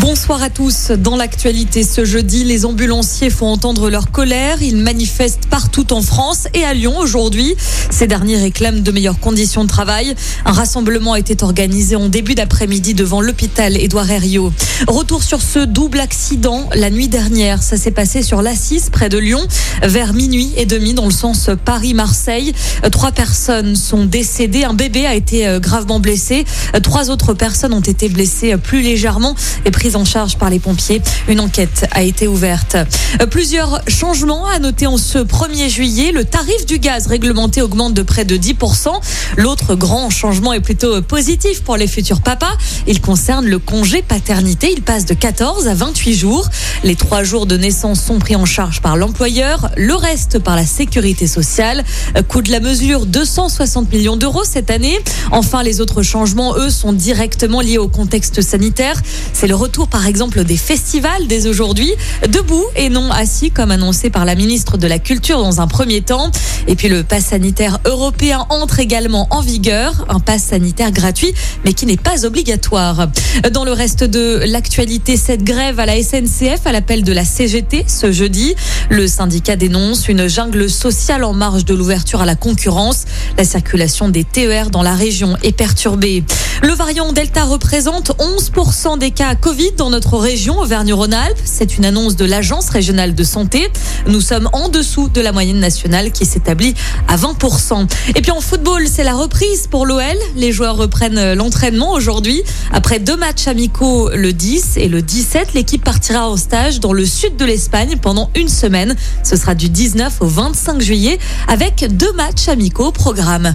Bonsoir à tous. Dans l'actualité ce jeudi, les ambulanciers font entendre leur colère. Ils manifestent partout en France et à Lyon aujourd'hui. Ces derniers réclament de meilleures conditions de travail. Un rassemblement a été organisé en début d'après-midi devant l'hôpital Édouard Herriot. Retour sur ce double accident la nuit dernière. Ça s'est passé sur l'A6 près de Lyon vers minuit et demi dans le sens Paris-Marseille. Trois personnes sont décédées. Un bébé a été gravement blessé. Trois autres personnes ont été blessées plus légèrement et en charge par les pompiers. Une enquête a été ouverte. Plusieurs changements à noter en ce 1er juillet. Le tarif du gaz réglementé augmente de près de 10%. L'autre grand changement est plutôt positif pour les futurs papas. Il concerne le congé paternité. Il passe de 14 à 28 jours. Les trois jours de naissance sont pris en charge par l'employeur, le reste par la sécurité sociale. Coût de la mesure 260 millions d'euros cette année. Enfin, les autres changements, eux, sont directement liés au contexte sanitaire. C'est le par exemple des festivals dès aujourd'hui, debout et non assis comme annoncé par la ministre de la Culture dans un premier temps. Et puis le pass sanitaire européen entre également en vigueur, un pass sanitaire gratuit mais qui n'est pas obligatoire. Dans le reste de l'actualité, cette grève à la SNCF à l'appel de la CGT ce jeudi, le syndicat dénonce une jungle sociale en marge de l'ouverture à la concurrence. La circulation des TER dans la région est perturbée. Le variant Delta représente 11% des cas Covid dans notre région Auvergne-Rhône-Alpes. C'est une annonce de l'Agence régionale de santé. Nous sommes en dessous de la moyenne nationale qui s'établit à 20%. Et puis en football, c'est la reprise pour l'OL. Les joueurs reprennent l'entraînement aujourd'hui. Après deux matchs amicaux le 10 et le 17, l'équipe partira en stage dans le sud de l'Espagne pendant une semaine. Ce sera du 19 au 25 juillet avec deux matchs amicaux au programme.